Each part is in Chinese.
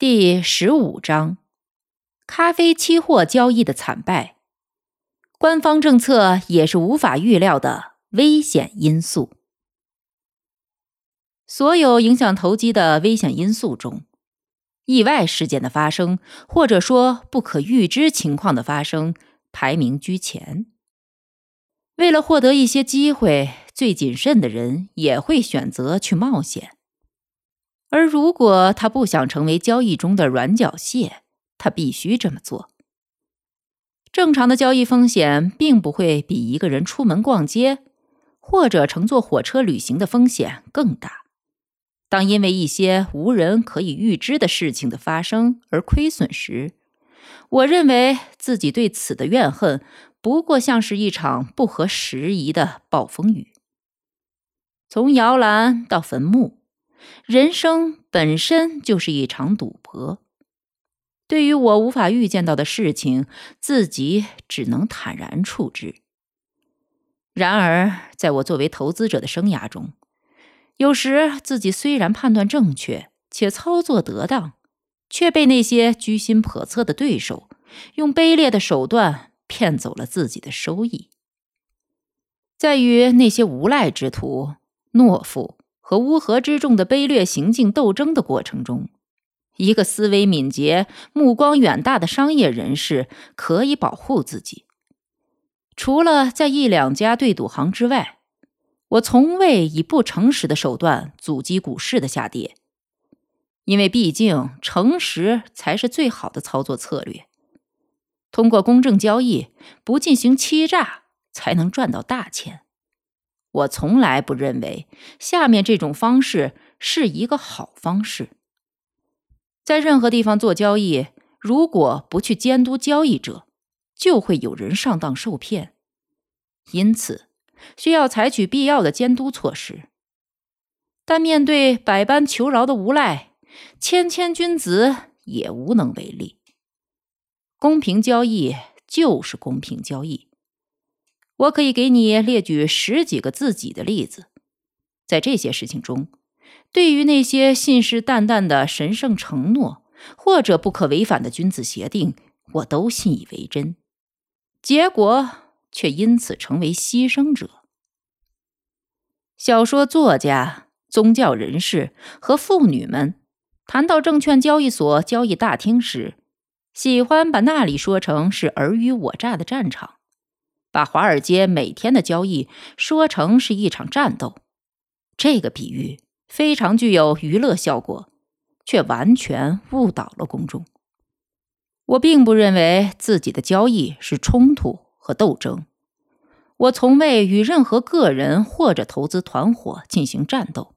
第十五章：咖啡期货交易的惨败，官方政策也是无法预料的危险因素。所有影响投机的危险因素中，意外事件的发生，或者说不可预知情况的发生，排名居前。为了获得一些机会，最谨慎的人也会选择去冒险。而如果他不想成为交易中的软脚蟹，他必须这么做。正常的交易风险并不会比一个人出门逛街或者乘坐火车旅行的风险更大。当因为一些无人可以预知的事情的发生而亏损时，我认为自己对此的怨恨不过像是一场不合时宜的暴风雨。从摇篮到坟墓。人生本身就是一场赌博。对于我无法预见到的事情，自己只能坦然处之。然而，在我作为投资者的生涯中，有时自己虽然判断正确且操作得当，却被那些居心叵测的对手用卑劣的手段骗走了自己的收益。在与那些无赖之徒、懦夫。和乌合之众的卑劣行径斗争的过程中，一个思维敏捷、目光远大的商业人士可以保护自己。除了在一两家对赌行之外，我从未以不诚实的手段阻击股市的下跌，因为毕竟诚实才是最好的操作策略。通过公正交易，不进行欺诈，才能赚到大钱。我从来不认为下面这种方式是一个好方式。在任何地方做交易，如果不去监督交易者，就会有人上当受骗。因此，需要采取必要的监督措施。但面对百般求饶的无赖，谦谦君子也无能为力。公平交易就是公平交易。我可以给你列举十几个自己的例子，在这些事情中，对于那些信誓旦旦的神圣承诺或者不可违反的君子协定，我都信以为真，结果却因此成为牺牲者。小说作家、宗教人士和妇女们谈到证券交易所交易大厅时，喜欢把那里说成是尔虞我诈的战场。把华尔街每天的交易说成是一场战斗，这个比喻非常具有娱乐效果，却完全误导了公众。我并不认为自己的交易是冲突和斗争，我从未与任何个人或者投资团伙进行战斗，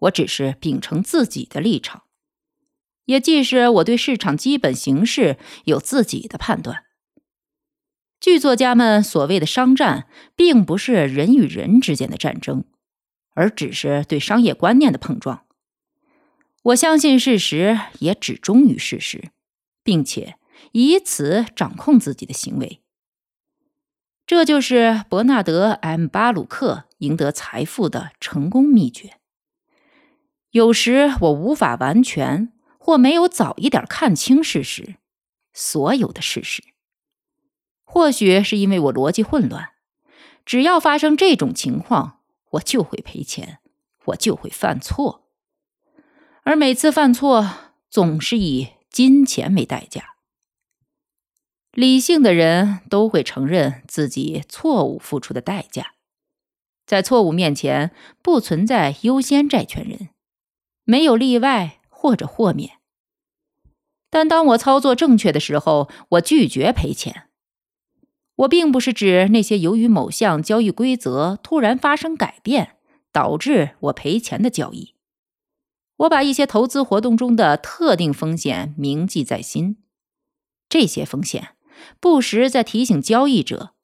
我只是秉承自己的立场，也即是我对市场基本形势有自己的判断。剧作家们所谓的商战，并不是人与人之间的战争，而只是对商业观念的碰撞。我相信事实，也只忠于事实，并且以此掌控自己的行为。这就是伯纳德 ·M· 巴鲁克赢得财富的成功秘诀。有时我无法完全或没有早一点看清事实，所有的事实。或许是因为我逻辑混乱，只要发生这种情况，我就会赔钱，我就会犯错，而每次犯错总是以金钱为代价。理性的人都会承认自己错误付出的代价，在错误面前不存在优先债权人，没有例外或者豁免。但当我操作正确的时候，我拒绝赔钱。我并不是指那些由于某项交易规则突然发生改变导致我赔钱的交易。我把一些投资活动中的特定风险铭记在心，这些风险不时在提醒交易者，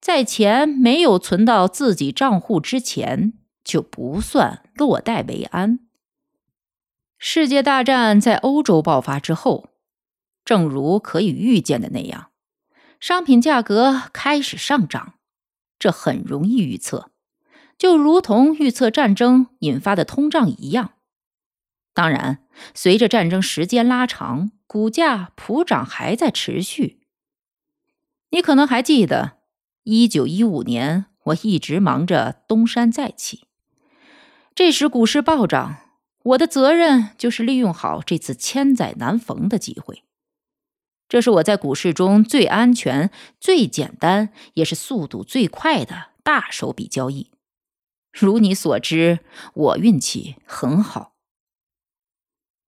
在钱没有存到自己账户之前，就不算落袋为安。世界大战在欧洲爆发之后，正如可以预见的那样，商品价格开始上涨，这很容易预测，就如同预测战争引发的通胀一样。当然，随着战争时间拉长，股价普涨还在持续。你可能还记得，一九一五年，我一直忙着东山再起，这时股市暴涨。我的责任就是利用好这次千载难逢的机会。这是我在股市中最安全、最简单，也是速度最快的大手笔交易。如你所知，我运气很好。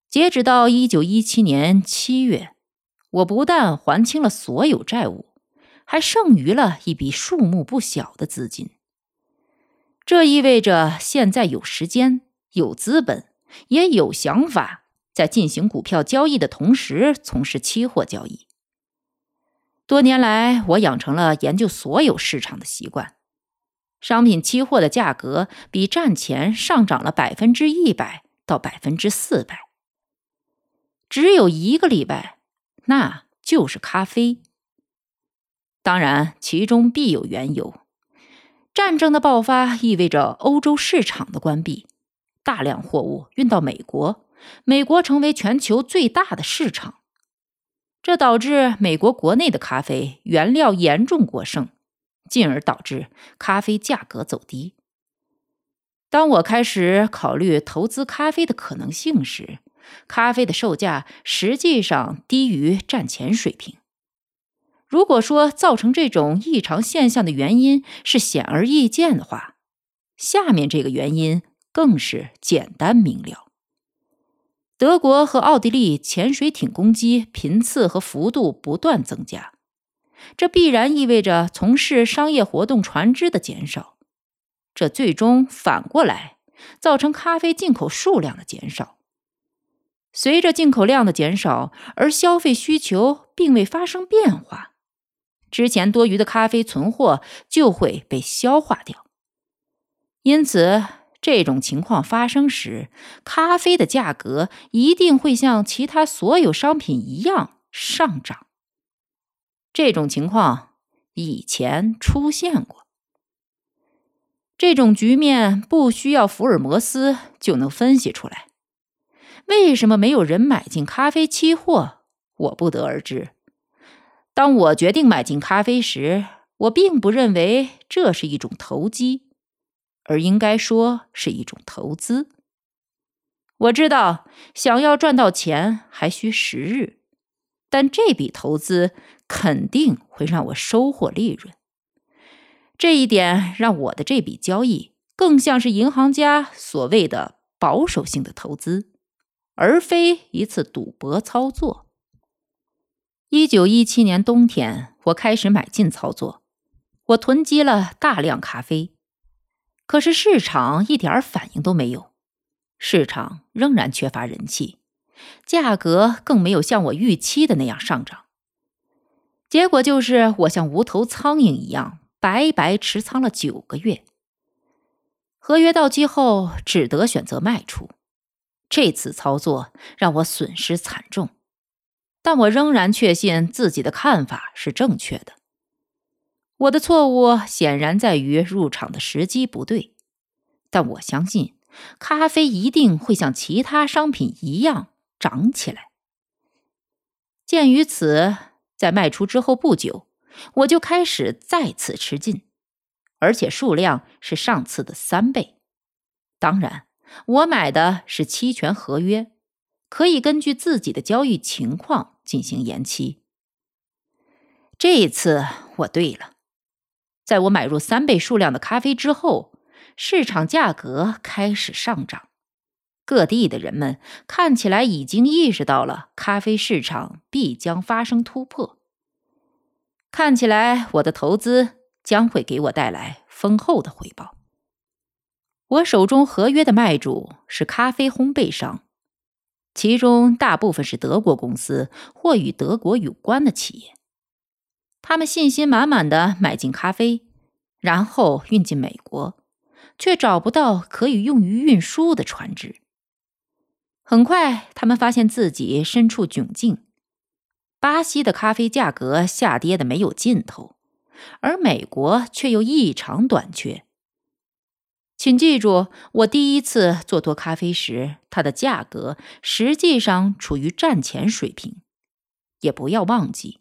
截止到一九一七年七月，我不但还清了所有债务，还剩余了一笔数目不小的资金。这意味着现在有时间、有资本。也有想法，在进行股票交易的同时从事期货交易。多年来，我养成了研究所有市场的习惯。商品期货的价格比战前上涨了百分之一百到百分之四百。只有一个例外，那就是咖啡。当然，其中必有缘由。战争的爆发意味着欧洲市场的关闭。大量货物运到美国，美国成为全球最大的市场，这导致美国国内的咖啡原料严重过剩，进而导致咖啡价格走低。当我开始考虑投资咖啡的可能性时，咖啡的售价实际上低于战前水平。如果说造成这种异常现象的原因是显而易见的话，下面这个原因。更是简单明了。德国和奥地利潜水艇攻击频次和幅度不断增加，这必然意味着从事商业活动船只的减少，这最终反过来造成咖啡进口数量的减少。随着进口量的减少，而消费需求并未发生变化，之前多余的咖啡存货就会被消化掉，因此。这种情况发生时，咖啡的价格一定会像其他所有商品一样上涨。这种情况以前出现过。这种局面不需要福尔摩斯就能分析出来。为什么没有人买进咖啡期货？我不得而知。当我决定买进咖啡时，我并不认为这是一种投机。而应该说是一种投资。我知道，想要赚到钱还需时日，但这笔投资肯定会让我收获利润。这一点让我的这笔交易更像是银行家所谓的保守性的投资，而非一次赌博操作。一九一七年冬天，我开始买进操作，我囤积了大量咖啡。可是市场一点反应都没有，市场仍然缺乏人气，价格更没有像我预期的那样上涨。结果就是我像无头苍蝇一样白白持仓了九个月。合约到期后，只得选择卖出。这次操作让我损失惨重，但我仍然确信自己的看法是正确的。我的错误显然在于入场的时机不对，但我相信咖啡一定会像其他商品一样涨起来。鉴于此，在卖出之后不久，我就开始再次吃进，而且数量是上次的三倍。当然，我买的是期权合约，可以根据自己的交易情况进行延期。这一次我对了。在我买入三倍数量的咖啡之后，市场价格开始上涨。各地的人们看起来已经意识到了咖啡市场必将发生突破。看起来我的投资将会给我带来丰厚的回报。我手中合约的卖主是咖啡烘焙商，其中大部分是德国公司或与德国有关的企业。他们信心满满的买进咖啡，然后运进美国，却找不到可以用于运输的船只。很快，他们发现自己身处窘境。巴西的咖啡价格下跌的没有尽头，而美国却又异常短缺。请记住，我第一次做多咖啡时，它的价格实际上处于战前水平。也不要忘记，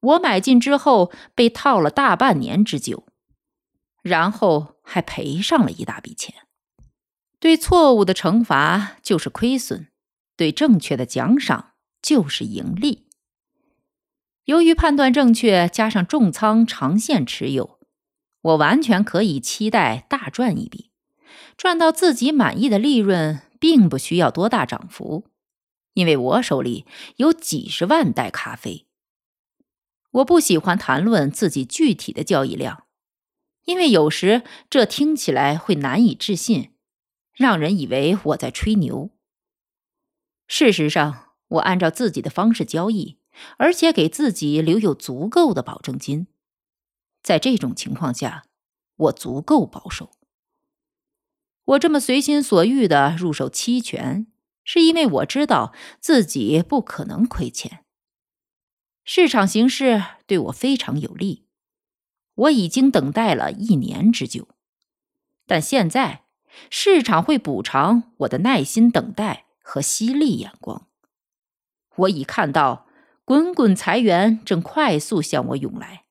我买进之后被套了大半年之久，然后还赔上了一大笔钱。对错误的惩罚就是亏损，对正确的奖赏就是盈利。由于判断正确，加上重仓长线持有，我完全可以期待大赚一笔，赚到自己满意的利润，并不需要多大涨幅，因为我手里有几十万袋咖啡。我不喜欢谈论自己具体的交易量，因为有时这听起来会难以置信。让人以为我在吹牛。事实上，我按照自己的方式交易，而且给自己留有足够的保证金。在这种情况下，我足够保守。我这么随心所欲的入手期权，是因为我知道自己不可能亏钱。市场形势对我非常有利，我已经等待了一年之久，但现在。市场会补偿我的耐心等待和犀利眼光。我已看到滚滚财源正快速向我涌来，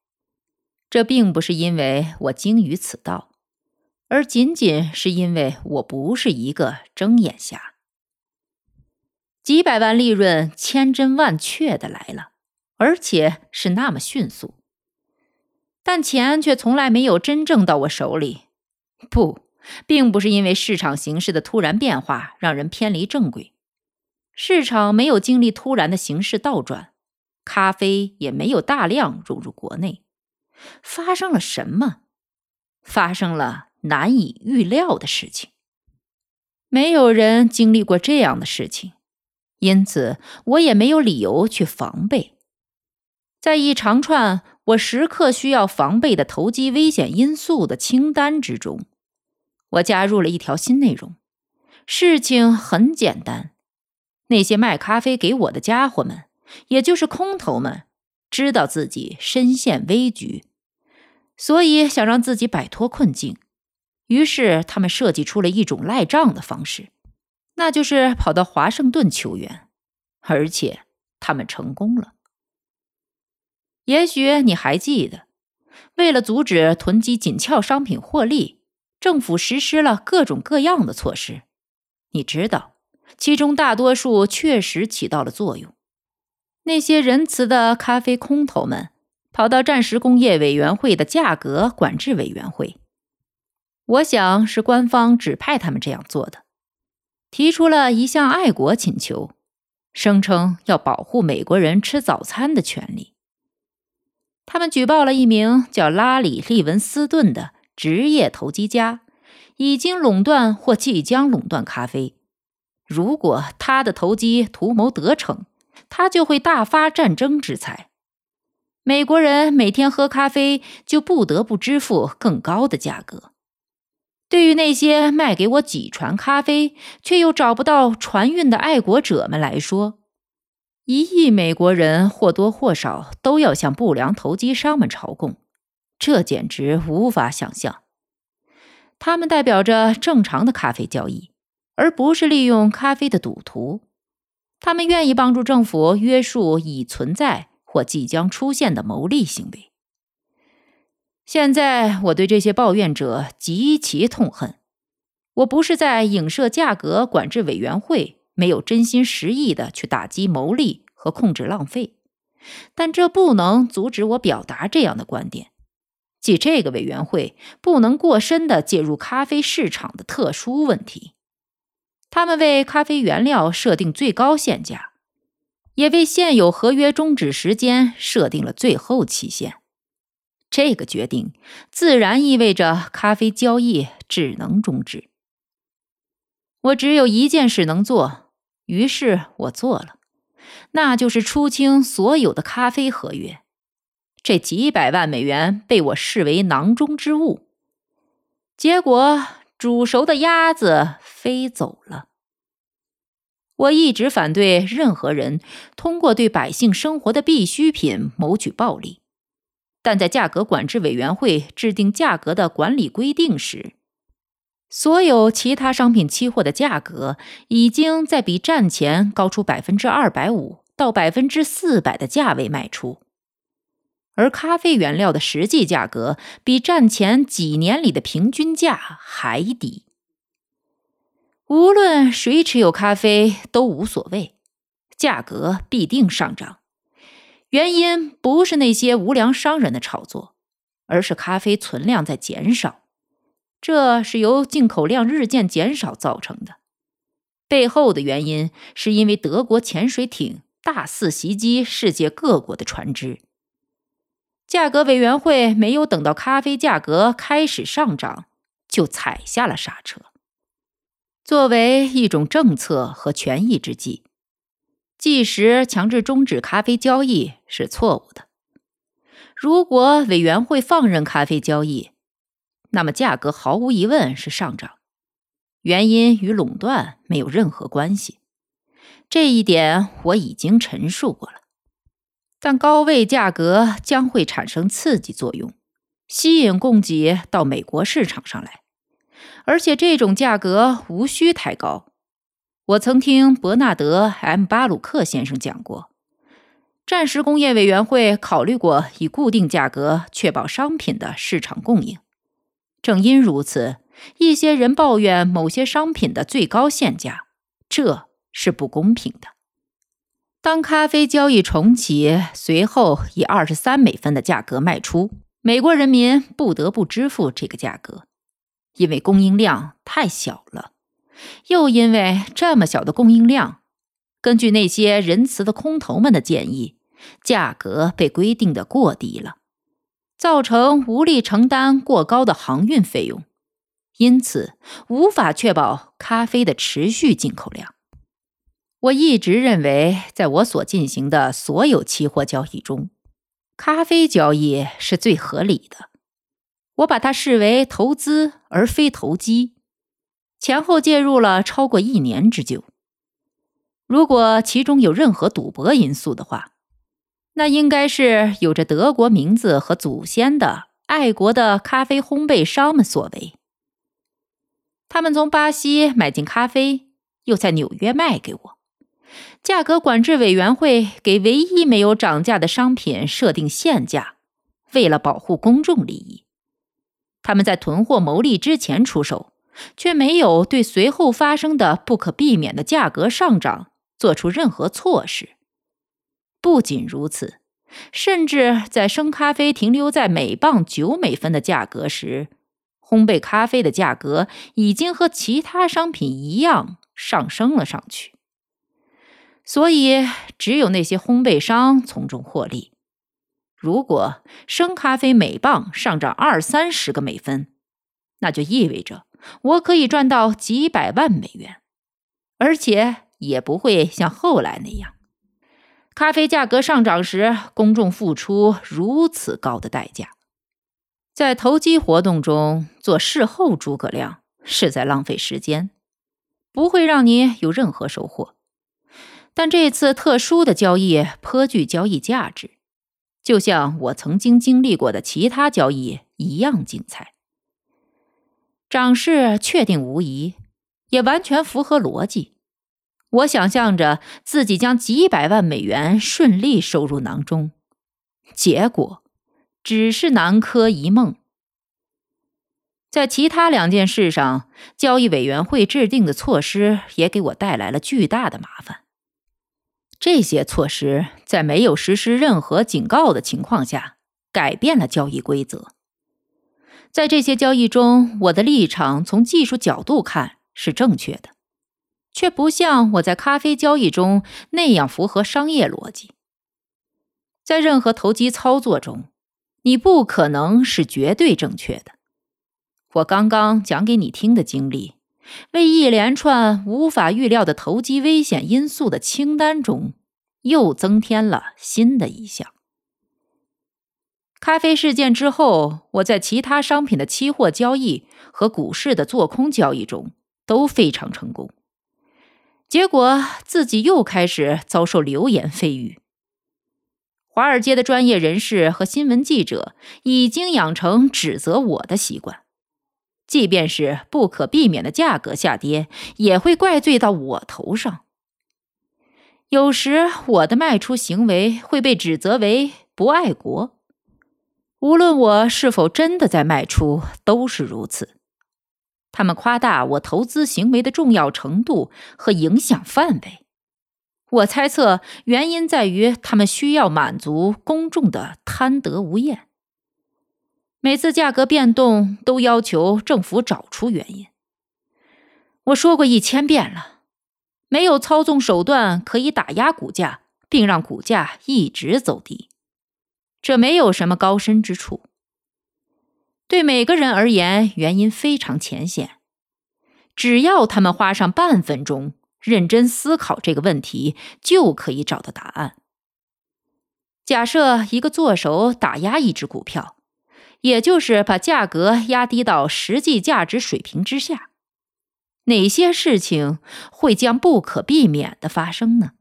这并不是因为我精于此道，而仅仅是因为我不是一个睁眼瞎。几百万利润千真万确的来了，而且是那么迅速，但钱却从来没有真正到我手里。不。并不是因为市场形势的突然变化让人偏离正轨，市场没有经历突然的形势倒转，咖啡也没有大量融入国内。发生了什么？发生了难以预料的事情。没有人经历过这样的事情，因此我也没有理由去防备。在一长串我时刻需要防备的投机危险因素的清单之中。我加入了一条新内容。事情很简单，那些卖咖啡给我的家伙们，也就是空头们，知道自己身陷危局，所以想让自己摆脱困境。于是他们设计出了一种赖账的方式，那就是跑到华盛顿求援，而且他们成功了。也许你还记得，为了阻止囤积紧俏商品获利。政府实施了各种各样的措施，你知道，其中大多数确实起到了作用。那些仁慈的咖啡空头们跑到战时工业委员会的价格管制委员会，我想是官方指派他们这样做的，提出了一项爱国请求，声称要保护美国人吃早餐的权利。他们举报了一名叫拉里·利文斯顿的。职业投机家已经垄断或即将垄断咖啡。如果他的投机图谋得逞，他就会大发战争之财。美国人每天喝咖啡就不得不支付更高的价格。对于那些卖给我几船咖啡却又找不到船运的爱国者们来说，一亿美国人或多或少都要向不良投机商们朝贡。这简直无法想象。他们代表着正常的咖啡交易，而不是利用咖啡的赌徒。他们愿意帮助政府约束已存在或即将出现的牟利行为。现在，我对这些抱怨者极其痛恨。我不是在影射价格管制委员会没有真心实意的去打击牟利和控制浪费，但这不能阻止我表达这样的观点。即这个委员会不能过深的介入咖啡市场的特殊问题，他们为咖啡原料设定最高限价，也为现有合约终止时间设定了最后期限。这个决定自然意味着咖啡交易只能终止。我只有一件事能做，于是我做了，那就是出清所有的咖啡合约。这几百万美元被我视为囊中之物。结果，煮熟的鸭子飞走了。我一直反对任何人通过对百姓生活的必需品谋取暴利，但在价格管制委员会制定价格的管理规定时，所有其他商品期货的价格已经在比战前高出百分之二百五到百分之四百的价位卖出，而咖啡原料的实际价格比战前几年里的平均价还低。无论谁持有咖啡都无所谓，价格必定上涨。原因不是那些无良商人的炒作，而是咖啡存量在减少。这是由进口量日渐减少造成的。背后的原因是因为德国潜水艇大肆袭击世界各国的船只。价格委员会没有等到咖啡价格开始上涨，就踩下了刹车。作为一种政策和权宜之计，即时强制终止咖啡交易是错误的。如果委员会放任咖啡交易，那么价格毫无疑问是上涨，原因与垄断没有任何关系。这一点我已经陈述过了。但高位价格将会产生刺激作用，吸引供给到美国市场上来。而且这种价格无需太高。我曾听伯纳德 ·M· 巴鲁克先生讲过，战时工业委员会考虑过以固定价格确保商品的市场供应。正因如此，一些人抱怨某些商品的最高限价，这是不公平的。当咖啡交易重启，随后以二十三美分的价格卖出，美国人民不得不支付这个价格。因为供应量太小了，又因为这么小的供应量，根据那些仁慈的空头们的建议，价格被规定的过低了，造成无力承担过高的航运费用，因此无法确保咖啡的持续进口量。我一直认为，在我所进行的所有期货交易中，咖啡交易是最合理的。我把它视为投资而非投机，前后介入了超过一年之久。如果其中有任何赌博因素的话，那应该是有着德国名字和祖先的爱国的咖啡烘焙商们所为。他们从巴西买进咖啡，又在纽约卖给我。价格管制委员会给唯一没有涨价的商品设定限价，为了保护公众利益。他们在囤货牟利之前出手，却没有对随后发生的不可避免的价格上涨做出任何措施。不仅如此，甚至在生咖啡停留在每磅九美分的价格时，烘焙咖啡的价格已经和其他商品一样上升了上去。所以，只有那些烘焙商从中获利。如果生咖啡每磅上涨二三十个美分，那就意味着我可以赚到几百万美元，而且也不会像后来那样，咖啡价格上涨时公众付出如此高的代价。在投机活动中做事后诸葛亮是在浪费时间，不会让你有任何收获。但这次特殊的交易颇具交易价值。就像我曾经经历过的其他交易一样精彩，涨势确定无疑，也完全符合逻辑。我想象着自己将几百万美元顺利收入囊中，结果只是南柯一梦。在其他两件事上，交易委员会制定的措施也给我带来了巨大的麻烦。这些措施在没有实施任何警告的情况下，改变了交易规则。在这些交易中，我的立场从技术角度看是正确的，却不像我在咖啡交易中那样符合商业逻辑。在任何投机操作中，你不可能是绝对正确的。我刚刚讲给你听的经历，为一连串无法预料的投机危险因素的清单中又增添了新的一项。咖啡事件之后，我在其他商品的期货交易和股市的做空交易中都非常成功，结果自己又开始遭受流言蜚语。华尔街的专业人士和新闻记者已经养成指责我的习惯，即便是不可避免的价格下跌，也会怪罪到我头上。有时我的卖出行为会被指责为不爱国，无论我是否真的在卖出，都是如此。他们夸大我投资行为的重要程度和影响范围。我猜测原因在于他们需要满足公众的贪得无厌。每次价格变动都要求政府找出原因。我说过一千遍了，没有操纵手段可以打压股价，并让股价一直走低，这没有什么高深之处。对每个人而言，原因非常浅显，只要他们花上半分钟。认真思考这个问题，就可以找到答案。假设一个做手打压一只股票，也就是把价格压低到实际价值水平之下，哪些事情会将不可避免的发生呢？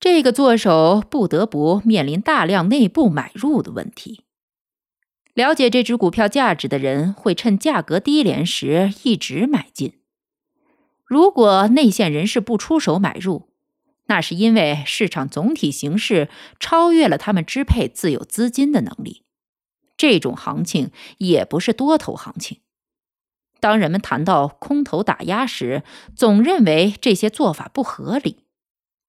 这个做手不得不面临大量内部买入的问题。了解这只股票价值的人会趁价格低廉时一直买进。如果内线人士不出手买入，那是因为市场总体形势超越了他们支配自有资金的能力。这种行情也不是多头行情。当人们谈到空头打压时，总认为这些做法不合理，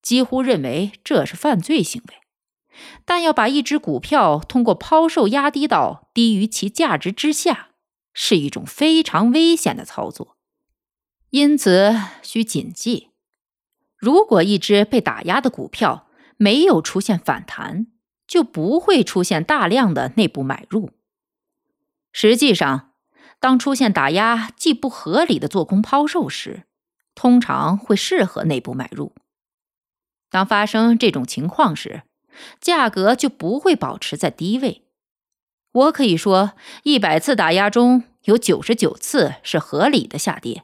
几乎认为这是犯罪行为。但要把一只股票通过抛售压低到低于其价值之下，是一种非常危险的操作。因此，需谨记：如果一只被打压的股票没有出现反弹，就不会出现大量的内部买入。实际上，当出现打压既不合理的做空抛售时，通常会适合内部买入。当发生这种情况时，价格就不会保持在低位。我可以说，一百次打压中有九十九次是合理的下跌。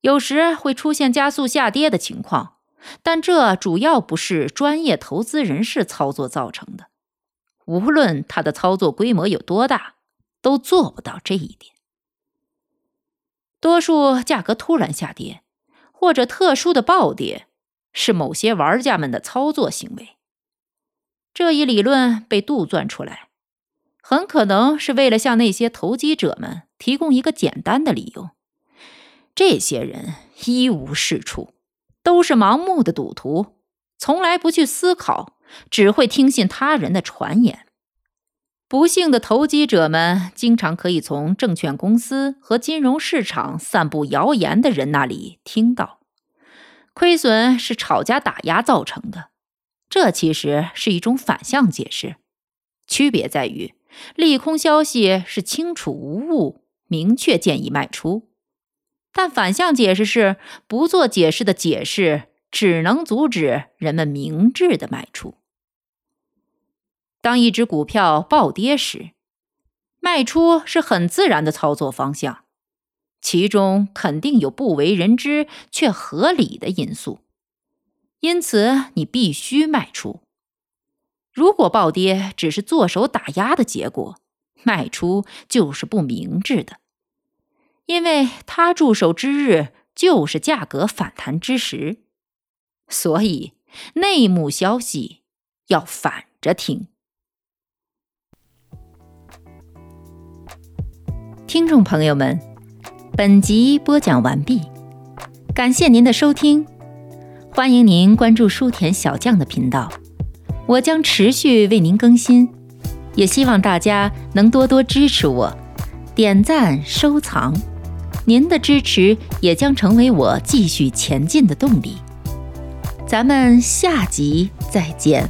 有时会出现加速下跌的情况，但这主要不是专业投资人士操作造成的。无论他的操作规模有多大，都做不到这一点。多数价格突然下跌或者特殊的暴跌，是某些玩家们的操作行为。这一理论被杜撰出来，很可能是为了向那些投机者们提供一个简单的理由。这些人一无是处，都是盲目的赌徒，从来不去思考，只会听信他人的传言。不幸的投机者们经常可以从证券公司和金融市场散布谣言的人那里听到，亏损是炒家打压造成的。这其实是一种反向解释，区别在于利空消息是清楚无误，明确建议卖出。但反向解释是不做解释的解释，只能阻止人们明智的卖出。当一只股票暴跌时，卖出是很自然的操作方向，其中肯定有不为人知却合理的因素，因此你必须卖出。如果暴跌只是做手打压的结果，卖出就是不明智的。因为他驻守之日就是价格反弹之时，所以内幕消息要反着听。听众朋友们，本集播讲完毕，感谢您的收听，欢迎您关注书田小将的频道，我将持续为您更新，也希望大家能多多支持我，点赞收藏。您的支持也将成为我继续前进的动力。咱们下集再见。